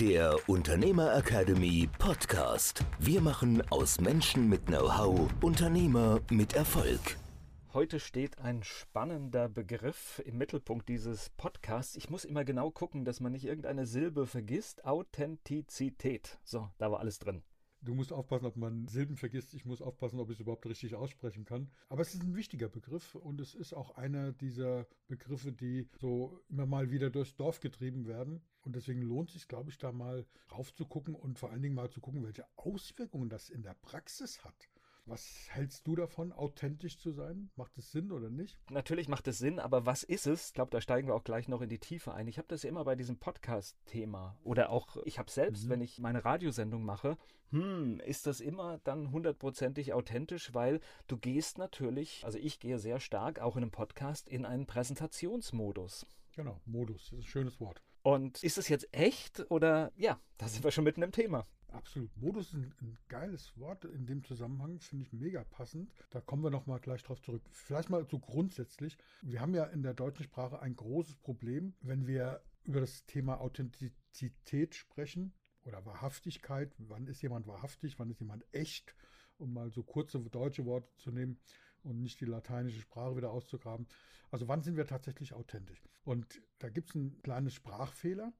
der Unternehmer Academy Podcast. Wir machen aus Menschen mit Know-how Unternehmer mit Erfolg. Heute steht ein spannender Begriff im Mittelpunkt dieses Podcasts. Ich muss immer genau gucken, dass man nicht irgendeine Silbe vergisst. Authentizität. So, da war alles drin. Du musst aufpassen, ob man Silben vergisst. Ich muss aufpassen, ob ich es überhaupt richtig aussprechen kann. Aber es ist ein wichtiger Begriff und es ist auch einer dieser Begriffe, die so immer mal wieder durchs Dorf getrieben werden. Und deswegen lohnt es sich, glaube ich, da mal raufzugucken und vor allen Dingen mal zu gucken, welche Auswirkungen das in der Praxis hat. Was hältst du davon, authentisch zu sein? Macht es Sinn oder nicht? Natürlich macht es Sinn, aber was ist es? Ich glaube, da steigen wir auch gleich noch in die Tiefe ein. Ich habe das ja immer bei diesem Podcast-Thema oder auch ich habe selbst, mhm. wenn ich meine Radiosendung mache, hm, ist das immer dann hundertprozentig authentisch, weil du gehst natürlich, also ich gehe sehr stark auch in einem Podcast in einen Präsentationsmodus. Genau, Modus, das ist ein schönes Wort. Und ist es jetzt echt oder ja, da sind wir schon mitten im Thema. Absolut. Modus ist ein, ein, geiles Wort in dem Zusammenhang, finde ich mega passend. Da kommen wir nochmal gleich drauf zurück. Vielleicht mal so grundsätzlich. Wir haben ja in der deutschen Sprache ein großes Problem, wenn wir über das Thema Authentizität sprechen oder Wahrhaftigkeit. Wann ist jemand wahrhaftig? Wann ist jemand echt? Um mal so kurze deutsche Worte zu nehmen und nicht die lateinische Sprache wieder auszugraben. Also wann sind wir tatsächlich authentisch? Und da gibt es einen kleinen Sprachfehler.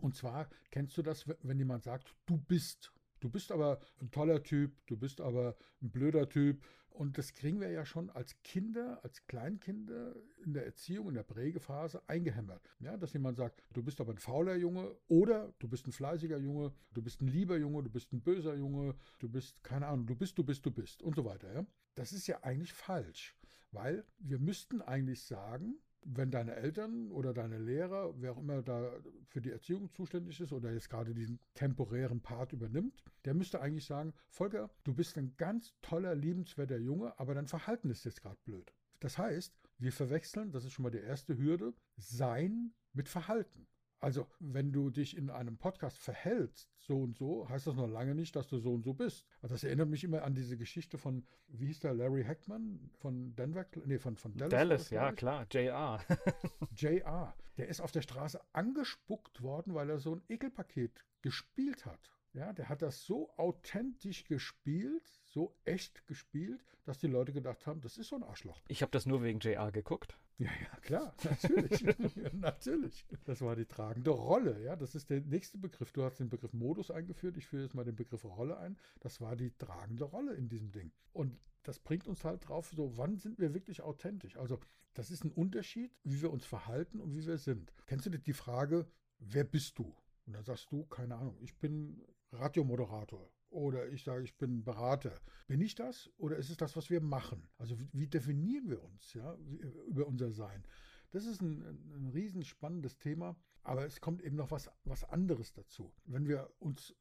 Und zwar kennst du das, wenn jemand sagt, du bist. Du bist aber ein toller Typ, du bist aber ein blöder Typ. Und das kriegen wir ja schon als Kinder, als Kleinkinder in der Erziehung, in der Prägephase eingehämmert. Ja, dass jemand sagt, du bist aber ein fauler Junge oder du bist ein fleißiger Junge, du bist ein lieber Junge, du bist ein böser Junge, du bist, keine Ahnung, du bist, du bist, du bist und so weiter. Ja? Das ist ja eigentlich falsch, weil wir müssten eigentlich sagen, wenn deine Eltern oder deine Lehrer, wer auch immer da für die Erziehung zuständig ist oder jetzt gerade diesen temporären Part übernimmt, der müsste eigentlich sagen, Volker, du bist ein ganz toller, liebenswerter Junge, aber dein Verhalten ist jetzt gerade blöd. Das heißt, wir verwechseln, das ist schon mal die erste Hürde, Sein mit Verhalten. Also, wenn du dich in einem Podcast verhältst, so und so, heißt das noch lange nicht, dass du so und so bist. Also das erinnert mich immer an diese Geschichte von, wie hieß der, Larry Hackman von Denver, nee, von, von Dallas. Dallas, ja, klar, JR. JR. Der ist auf der Straße angespuckt worden, weil er so ein Ekelpaket gespielt hat. Ja, der hat das so authentisch gespielt, so echt gespielt, dass die Leute gedacht haben, das ist so ein Arschloch. Ich habe das nur wegen JR geguckt. Ja, ja, klar, natürlich. natürlich. Das war die tragende Rolle. Ja, das ist der nächste Begriff. Du hast den Begriff Modus eingeführt. Ich führe jetzt mal den Begriff Rolle ein. Das war die tragende Rolle in diesem Ding. Und das bringt uns halt drauf, so wann sind wir wirklich authentisch? Also, das ist ein Unterschied, wie wir uns verhalten und wie wir sind. Kennst du die Frage, wer bist du? Und dann sagst du, keine Ahnung, ich bin Radiomoderator oder ich sage, ich bin Berater. Bin ich das oder ist es das, was wir machen? Also wie definieren wir uns ja, über unser Sein? Das ist ein, ein riesen Thema, aber es kommt eben noch was, was anderes dazu. Wenn wir uns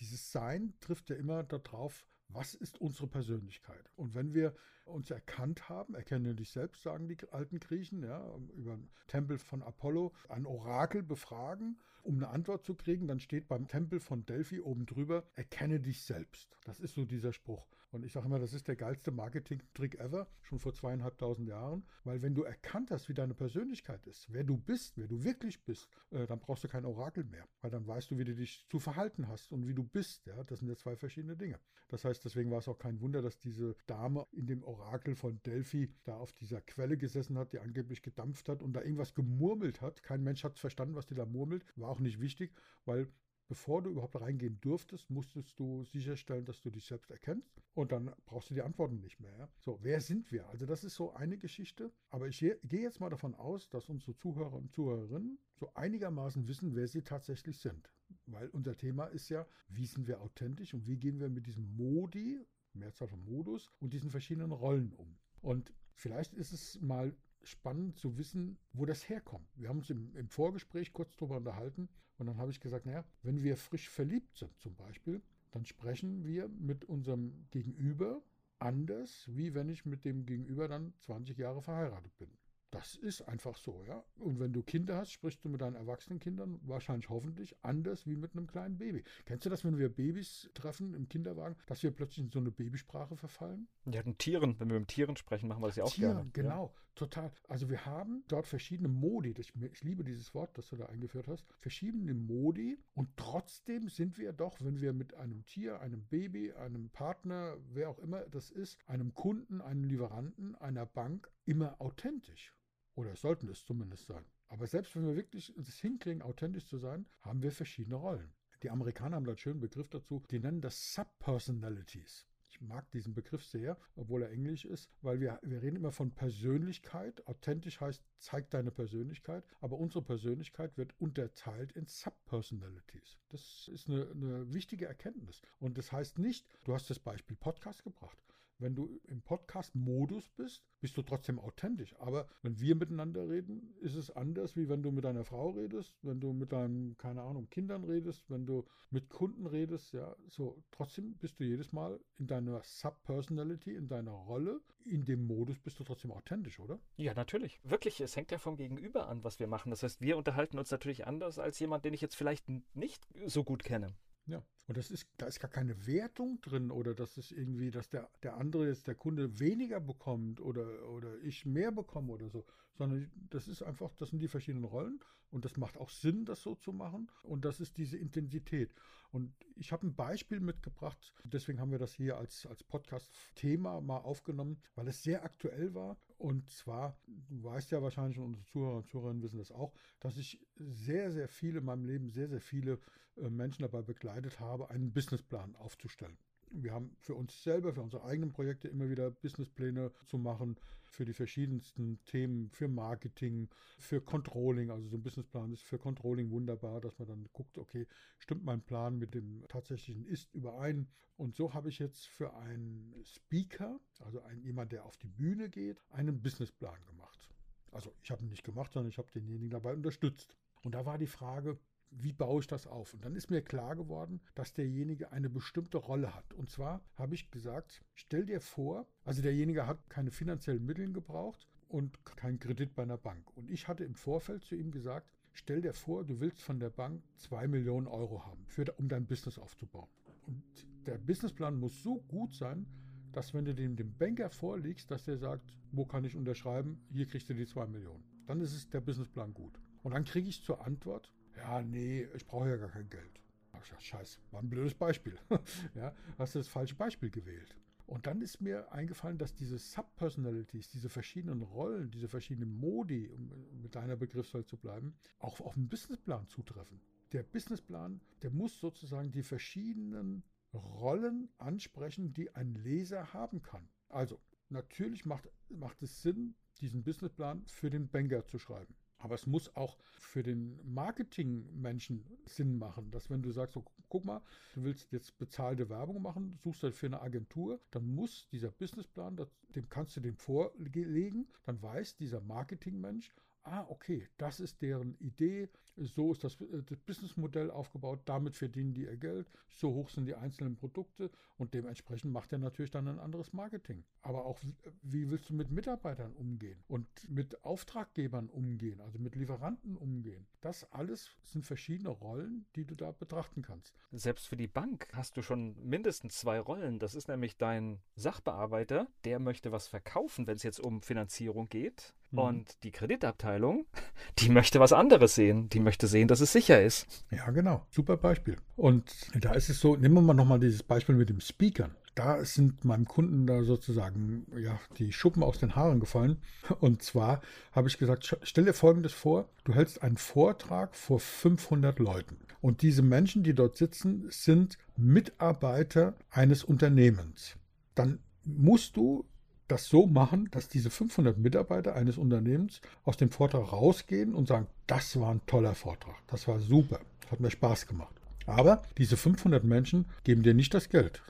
dieses Sein trifft ja immer darauf, was ist unsere Persönlichkeit? Und wenn wir uns erkannt haben, erkenne dich selbst, sagen die alten Griechen, ja, über den Tempel von Apollo, ein Orakel befragen um eine Antwort zu kriegen, dann steht beim Tempel von Delphi oben drüber, erkenne dich selbst. Das ist so dieser Spruch. Und ich sage immer, das ist der geilste Marketing-Trick ever, schon vor zweieinhalbtausend Jahren. Weil wenn du erkannt hast, wie deine Persönlichkeit ist, wer du bist, wer du wirklich bist, äh, dann brauchst du kein Orakel mehr. Weil dann weißt du, wie du dich zu verhalten hast und wie du bist. Ja? Das sind ja zwei verschiedene Dinge. Das heißt, deswegen war es auch kein Wunder, dass diese Dame in dem Orakel von Delphi da auf dieser Quelle gesessen hat, die angeblich gedampft hat und da irgendwas gemurmelt hat. Kein Mensch hat verstanden, was die da murmelt. War auch nicht wichtig, weil bevor du überhaupt reingehen durftest, musstest du sicherstellen, dass du dich selbst erkennst und dann brauchst du die Antworten nicht mehr. So, wer sind wir? Also das ist so eine Geschichte, aber ich gehe jetzt mal davon aus, dass unsere Zuhörer und Zuhörerinnen so einigermaßen wissen, wer sie tatsächlich sind. Weil unser Thema ist ja, wie sind wir authentisch und wie gehen wir mit diesem Modi, Mehrzahl von Modus und diesen verschiedenen Rollen um. Und vielleicht ist es mal spannend zu wissen, wo das herkommt. Wir haben uns im, im Vorgespräch kurz darüber unterhalten und dann habe ich gesagt, naja, wenn wir frisch verliebt sind zum Beispiel, dann sprechen wir mit unserem Gegenüber anders, wie wenn ich mit dem Gegenüber dann 20 Jahre verheiratet bin. Das ist einfach so, ja. Und wenn du Kinder hast, sprichst du mit deinen erwachsenen Kindern wahrscheinlich hoffentlich anders wie mit einem kleinen Baby. Kennst du das, wenn wir Babys treffen im Kinderwagen, dass wir plötzlich in so eine Babysprache verfallen? Ja, den Tieren, wenn wir mit Tieren sprechen, machen wir das ja auch Tieren, gerne. Genau, ja. Total. Also wir haben dort verschiedene Modi. Ich, ich liebe dieses Wort, das du da eingeführt hast. Verschiedene Modi und trotzdem sind wir doch, wenn wir mit einem Tier, einem Baby, einem Partner, wer auch immer das ist, einem Kunden, einem Lieferanten, einer Bank immer authentisch. Oder sollten es zumindest sein. Aber selbst wenn wir wirklich es hinkriegen, authentisch zu sein, haben wir verschiedene Rollen. Die Amerikaner haben da einen schönen Begriff dazu, die nennen das Subpersonalities. Ich mag diesen Begriff sehr, obwohl er englisch ist, weil wir, wir reden immer von Persönlichkeit. Authentisch heißt, zeig deine Persönlichkeit, aber unsere Persönlichkeit wird unterteilt in Subpersonalities. Das ist eine, eine wichtige Erkenntnis. Und das heißt nicht, du hast das Beispiel Podcast gebracht wenn du im Podcast-Modus bist, bist du trotzdem authentisch. Aber wenn wir miteinander reden, ist es anders, wie wenn du mit deiner Frau redest, wenn du mit deinen, keine Ahnung, Kindern redest, wenn du mit Kunden redest, ja, so. Trotzdem bist du jedes Mal in deiner Sub-Personality, in deiner Rolle, in dem Modus bist du trotzdem authentisch, oder? Ja, natürlich. Wirklich, es hängt ja vom Gegenüber an, was wir machen. Das heißt, wir unterhalten uns natürlich anders als jemand, den ich jetzt vielleicht nicht so gut kenne. Ja, und das ist, da ist gar keine Wertung drin oder dass es irgendwie, dass der, der andere jetzt der Kunde weniger bekommt oder, oder ich mehr bekomme oder so, sondern das ist einfach, das sind die verschiedenen Rollen und das macht auch Sinn, das so zu machen und das ist diese Intensität. Und ich habe ein Beispiel mitgebracht, deswegen haben wir das hier als, als Podcast-Thema mal aufgenommen, weil es sehr aktuell war. Und zwar, du weißt ja wahrscheinlich, und unsere Zuhörer und Zuhörerinnen wissen das auch, dass ich sehr, sehr viele in meinem Leben, sehr, sehr viele äh, Menschen dabei begleitet habe, einen Businessplan aufzustellen. Wir haben für uns selber, für unsere eigenen Projekte immer wieder Businesspläne zu machen, für die verschiedensten Themen, für Marketing, für Controlling. Also so ein Businessplan ist für Controlling wunderbar, dass man dann guckt, okay, stimmt mein Plan mit dem tatsächlichen Ist überein? Und so habe ich jetzt für einen Speaker, also einen, jemand, der auf die Bühne geht, einen Businessplan gemacht. Also ich habe ihn nicht gemacht, sondern ich habe denjenigen dabei unterstützt. Und da war die Frage, wie baue ich das auf? Und dann ist mir klar geworden, dass derjenige eine bestimmte Rolle hat. Und zwar habe ich gesagt, stell dir vor, also derjenige hat keine finanziellen Mittel gebraucht und keinen Kredit bei einer Bank. Und ich hatte im Vorfeld zu ihm gesagt, stell dir vor, du willst von der Bank zwei Millionen Euro haben, für, um dein Business aufzubauen. Und der Businessplan muss so gut sein, dass wenn du dem, dem Banker vorlegst, dass der sagt, wo kann ich unterschreiben, hier kriegst du die zwei Millionen. Dann ist es der Businessplan gut. Und dann kriege ich zur Antwort, ja, nee, ich brauche ja gar kein Geld. Ach, scheiße, war ein blödes Beispiel. ja, hast du das falsche Beispiel gewählt. Und dann ist mir eingefallen, dass diese Subpersonalities, diese verschiedenen Rollen, diese verschiedenen Modi, um mit deiner Begriffswahl zu bleiben, auch auf den Businessplan zutreffen. Der Businessplan, der muss sozusagen die verschiedenen Rollen ansprechen, die ein Leser haben kann. Also, natürlich macht, macht es Sinn, diesen Businessplan für den Banker zu schreiben. Aber es muss auch für den Marketingmenschen Sinn machen, dass wenn du sagst, so, guck mal, du willst jetzt bezahlte Werbung machen, suchst halt für eine Agentur, dann muss dieser Businessplan, dem kannst du dem vorlegen, dann weiß dieser Marketingmensch, ah, okay, das ist deren Idee, so ist das, äh, das Businessmodell aufgebaut, damit verdienen die ihr Geld, so hoch sind die einzelnen Produkte und dementsprechend macht er natürlich dann ein anderes Marketing. Aber auch, wie willst du mit Mitarbeitern umgehen und mit Auftraggebern umgehen, also mit Lieferanten umgehen? Das alles sind verschiedene Rollen, die du da betrachten kannst. Selbst für die Bank hast du schon mindestens zwei Rollen. Das ist nämlich dein Sachbearbeiter, der möchte was verkaufen, wenn es jetzt um Finanzierung geht. Mhm. Und die Kreditabteilung, die möchte was anderes sehen. Die möchte sehen, dass es sicher ist. Ja, genau. Super Beispiel. Und da ist es so, nehmen wir mal nochmal dieses Beispiel mit dem Speakern. Da sind meinem Kunden da sozusagen ja, die Schuppen aus den Haaren gefallen. Und zwar habe ich gesagt, stell dir Folgendes vor, du hältst einen Vortrag vor 500 Leuten. Und diese Menschen, die dort sitzen, sind Mitarbeiter eines Unternehmens. Dann musst du das so machen, dass diese 500 Mitarbeiter eines Unternehmens aus dem Vortrag rausgehen und sagen, das war ein toller Vortrag, das war super, hat mir Spaß gemacht. Aber diese 500 Menschen geben dir nicht das Geld,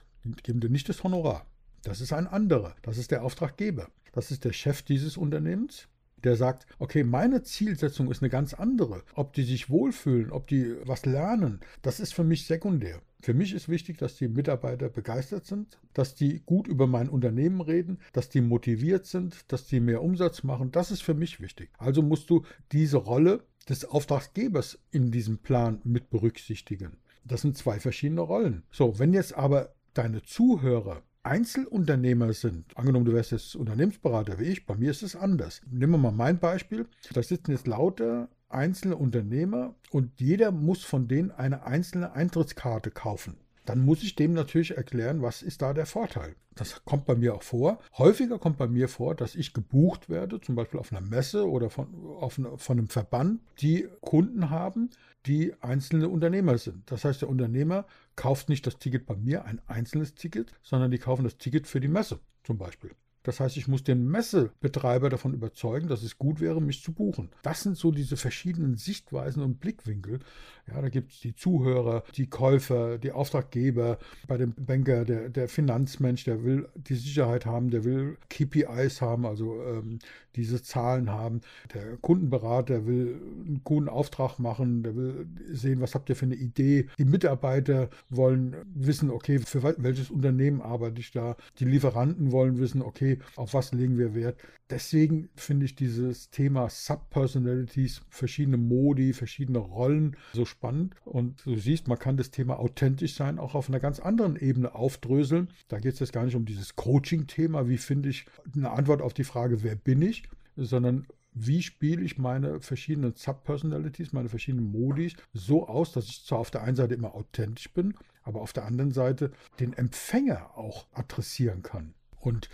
geben dir nicht das Honorar. Das ist ein anderer, das ist der Auftraggeber, das ist der Chef dieses Unternehmens der sagt, okay, meine Zielsetzung ist eine ganz andere. Ob die sich wohlfühlen, ob die was lernen, das ist für mich sekundär. Für mich ist wichtig, dass die Mitarbeiter begeistert sind, dass die gut über mein Unternehmen reden, dass die motiviert sind, dass die mehr Umsatz machen. Das ist für mich wichtig. Also musst du diese Rolle des Auftraggebers in diesem Plan mit berücksichtigen. Das sind zwei verschiedene Rollen. So, wenn jetzt aber deine Zuhörer Einzelunternehmer sind, angenommen du wärst jetzt Unternehmensberater wie ich, bei mir ist es anders. Nehmen wir mal mein Beispiel. Da sitzen jetzt lauter einzelne Unternehmer und jeder muss von denen eine einzelne Eintrittskarte kaufen. Dann muss ich dem natürlich erklären, was ist da der Vorteil. Das kommt bei mir auch vor. Häufiger kommt bei mir vor, dass ich gebucht werde, zum Beispiel auf einer Messe oder von, eine, von einem Verband, die Kunden haben, die einzelne Unternehmer sind. Das heißt, der Unternehmer kauft nicht das Ticket bei mir, ein einzelnes Ticket, sondern die kaufen das Ticket für die Messe zum Beispiel. Das heißt, ich muss den Messebetreiber davon überzeugen, dass es gut wäre, mich zu buchen. Das sind so diese verschiedenen Sichtweisen und Blickwinkel. Ja, da gibt es die Zuhörer, die Käufer, die Auftraggeber. Bei dem Banker, der, der Finanzmensch, der will die Sicherheit haben, der will KPIs haben, also ähm, diese Zahlen haben. Der Kundenberater will einen guten Auftrag machen, der will sehen, was habt ihr für eine Idee. Die Mitarbeiter wollen wissen, okay, für welches Unternehmen arbeite ich da. Die Lieferanten wollen wissen, okay, auf was legen wir Wert. Deswegen finde ich dieses Thema Subpersonalities, verschiedene Modi, verschiedene Rollen so spannend. Und du siehst, man kann das Thema authentisch sein auch auf einer ganz anderen Ebene aufdröseln. Da geht es jetzt gar nicht um dieses Coaching-Thema, wie finde ich eine Antwort auf die Frage, wer bin ich, sondern wie spiele ich meine verschiedenen Subpersonalities, meine verschiedenen Modis so aus, dass ich zwar auf der einen Seite immer authentisch bin, aber auf der anderen Seite den Empfänger auch adressieren kann. Und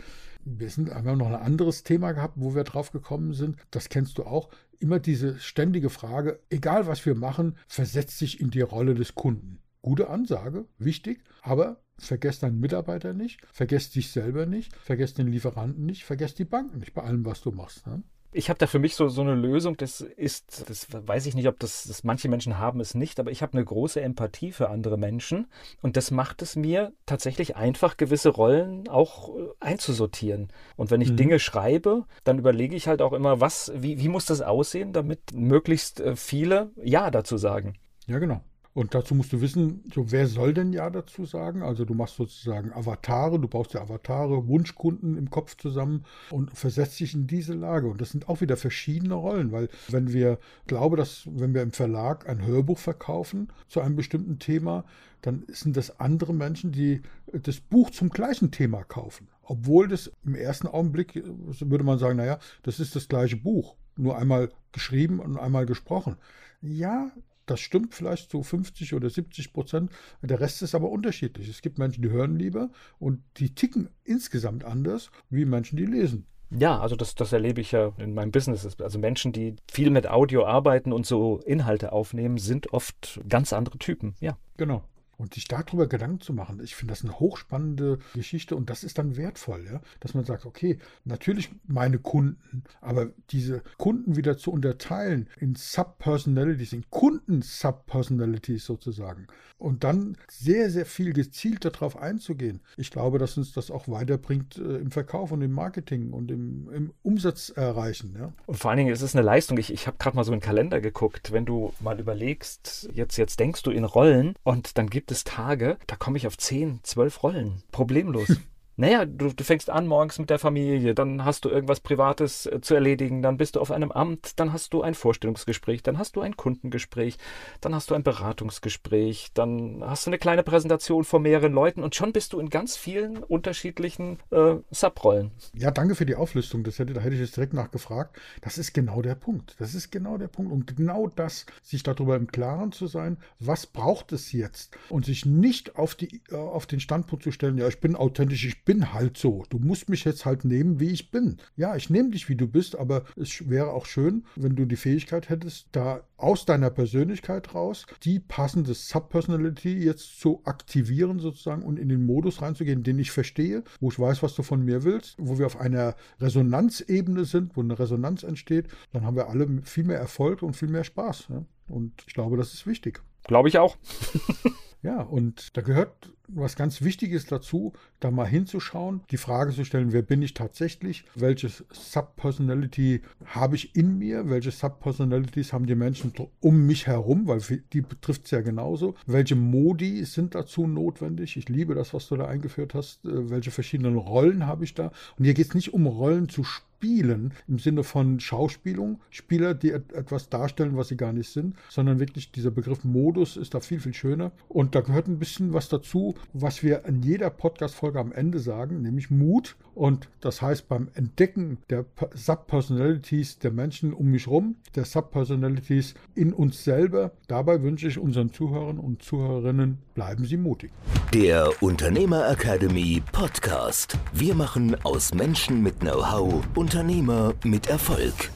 wir sind, haben noch ein anderes Thema gehabt, wo wir drauf gekommen sind. Das kennst du auch. Immer diese ständige Frage, egal was wir machen, versetzt sich in die Rolle des Kunden. Gute Ansage, wichtig, aber vergesst deinen Mitarbeiter nicht, vergesst dich selber nicht, vergesst den Lieferanten nicht, vergesst die Banken nicht bei allem, was du machst. Ne? Ich habe da für mich so, so eine Lösung, das ist, das weiß ich nicht, ob das, das manche Menschen haben es nicht, aber ich habe eine große Empathie für andere Menschen und das macht es mir tatsächlich einfach, gewisse Rollen auch äh, einzusortieren. Und wenn ich mhm. Dinge schreibe, dann überlege ich halt auch immer, was, wie, wie muss das aussehen, damit möglichst äh, viele Ja dazu sagen. Ja, genau. Und dazu musst du wissen, so wer soll denn ja dazu sagen? Also du machst sozusagen Avatare, du baust ja Avatare, Wunschkunden im Kopf zusammen und versetzt dich in diese Lage. Und das sind auch wieder verschiedene Rollen, weil wenn wir, glaube, dass wenn wir im Verlag ein Hörbuch verkaufen zu einem bestimmten Thema, dann sind das andere Menschen, die das Buch zum gleichen Thema kaufen. Obwohl das im ersten Augenblick würde man sagen, naja, das ist das gleiche Buch, nur einmal geschrieben und einmal gesprochen. Ja, das stimmt vielleicht zu 50 oder 70 Prozent. Der Rest ist aber unterschiedlich. Es gibt Menschen, die hören lieber und die ticken insgesamt anders wie Menschen, die lesen. Ja, also das, das erlebe ich ja in meinem Business. Also Menschen, die viel mit Audio arbeiten und so Inhalte aufnehmen, sind oft ganz andere Typen. Ja. Genau. Und sich darüber Gedanken zu machen, ich finde das eine hochspannende Geschichte und das ist dann wertvoll, ja? dass man sagt, okay, natürlich meine Kunden, aber diese Kunden wieder zu unterteilen in Subpersonalities, in Kunden-Subpersonalities sozusagen und dann sehr, sehr viel gezielter darauf einzugehen. Ich glaube, dass uns das auch weiterbringt äh, im Verkauf und im Marketing und im, im Umsatz erreichen. Ja? Und vor allen Dingen ist es eine Leistung. Ich, ich habe gerade mal so einen Kalender geguckt. Wenn du mal überlegst, jetzt, jetzt denkst du in Rollen und dann gibt gibt es Tage, da komme ich auf 10, 12 Rollen. Problemlos. Naja, du, du fängst an morgens mit der Familie, dann hast du irgendwas Privates äh, zu erledigen, dann bist du auf einem Amt, dann hast du ein Vorstellungsgespräch, dann hast du ein Kundengespräch, dann hast du ein Beratungsgespräch, dann hast du eine kleine Präsentation vor mehreren Leuten und schon bist du in ganz vielen unterschiedlichen äh, Subrollen. Ja, danke für die Auflistung. Das hätte, da hätte ich jetzt direkt nachgefragt. Das ist genau der Punkt. Das ist genau der Punkt. Und genau das, sich darüber im Klaren zu sein, was braucht es jetzt? Und sich nicht auf, die, äh, auf den Standpunkt zu stellen, ja, ich bin authentisch, ich bin halt so. Du musst mich jetzt halt nehmen, wie ich bin. Ja, ich nehme dich, wie du bist, aber es wäre auch schön, wenn du die Fähigkeit hättest, da aus deiner Persönlichkeit raus die passende Subpersonality jetzt zu aktivieren sozusagen und in den Modus reinzugehen, den ich verstehe, wo ich weiß, was du von mir willst, wo wir auf einer Resonanzebene sind, wo eine Resonanz entsteht, dann haben wir alle viel mehr Erfolg und viel mehr Spaß. Ja? Und ich glaube, das ist wichtig. Glaube ich auch. Ja, und da gehört was ganz wichtig ist dazu, da mal hinzuschauen, die Frage zu stellen, wer bin ich tatsächlich, welches Subpersonality habe ich in mir, welche Subpersonalities haben die Menschen um mich herum, weil die betrifft es ja genauso, welche Modi sind dazu notwendig, ich liebe das, was du da eingeführt hast, äh, welche verschiedenen Rollen habe ich da? Und hier geht es nicht um Rollen zu spielen, Spielen im Sinne von Schauspielung, Spieler, die etwas darstellen, was sie gar nicht sind, sondern wirklich dieser Begriff Modus ist da viel, viel schöner. Und da gehört ein bisschen was dazu, was wir in jeder Podcast-Folge am Ende sagen, nämlich Mut. Und das heißt, beim Entdecken der Subpersonalities der Menschen um mich herum, der Subpersonalities in uns selber, dabei wünsche ich unseren Zuhörern und Zuhörerinnen, bleiben Sie mutig. Der Unternehmer Academy Podcast. Wir machen aus Menschen mit Know-how Unternehmer mit Erfolg.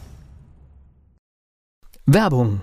Werbung.